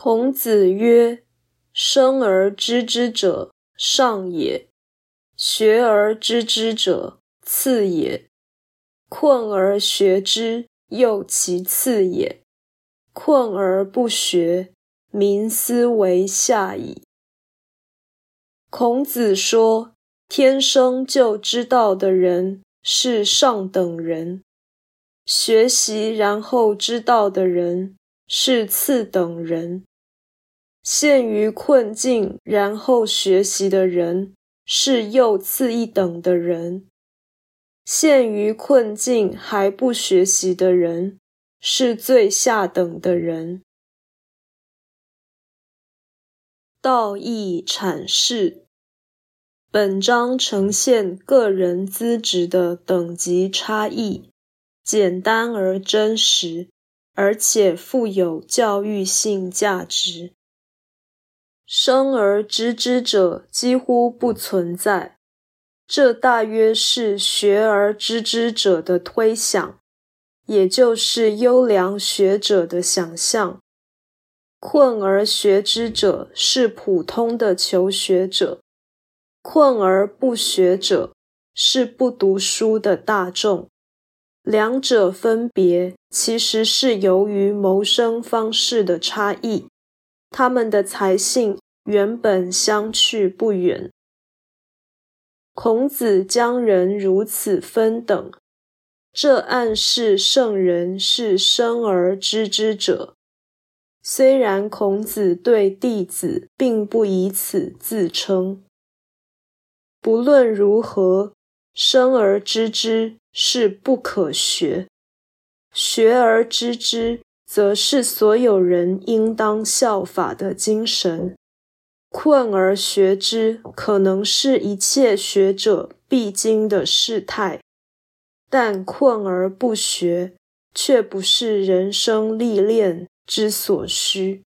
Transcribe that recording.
孔子曰：“生而知之者，上也；学而知之者，次也；困而学之，又其次也。困而不学，民斯为下矣。”孔子说，天生就知道的人是上等人，学习然后知道的人是次等人。陷于困境，然后学习的人是又次一等的人；陷于困境还不学习的人是最下等的人。道义阐释，本章呈现个人资质的等级差异，简单而真实，而且富有教育性价值。生而知之者几乎不存在，这大约是学而知之者的推想，也就是优良学者的想象。困而学之者是普通的求学者，困而不学者是不读书的大众。两者分别其实是由于谋生方式的差异。他们的才性原本相去不远。孔子将人如此分等，这暗示圣人是生而知之者。虽然孔子对弟子并不以此自称。不论如何，生而知之是不可学，学而知之。则是所有人应当效法的精神。困而学之，可能是一切学者必经的事态；但困而不学，却不是人生历练之所需。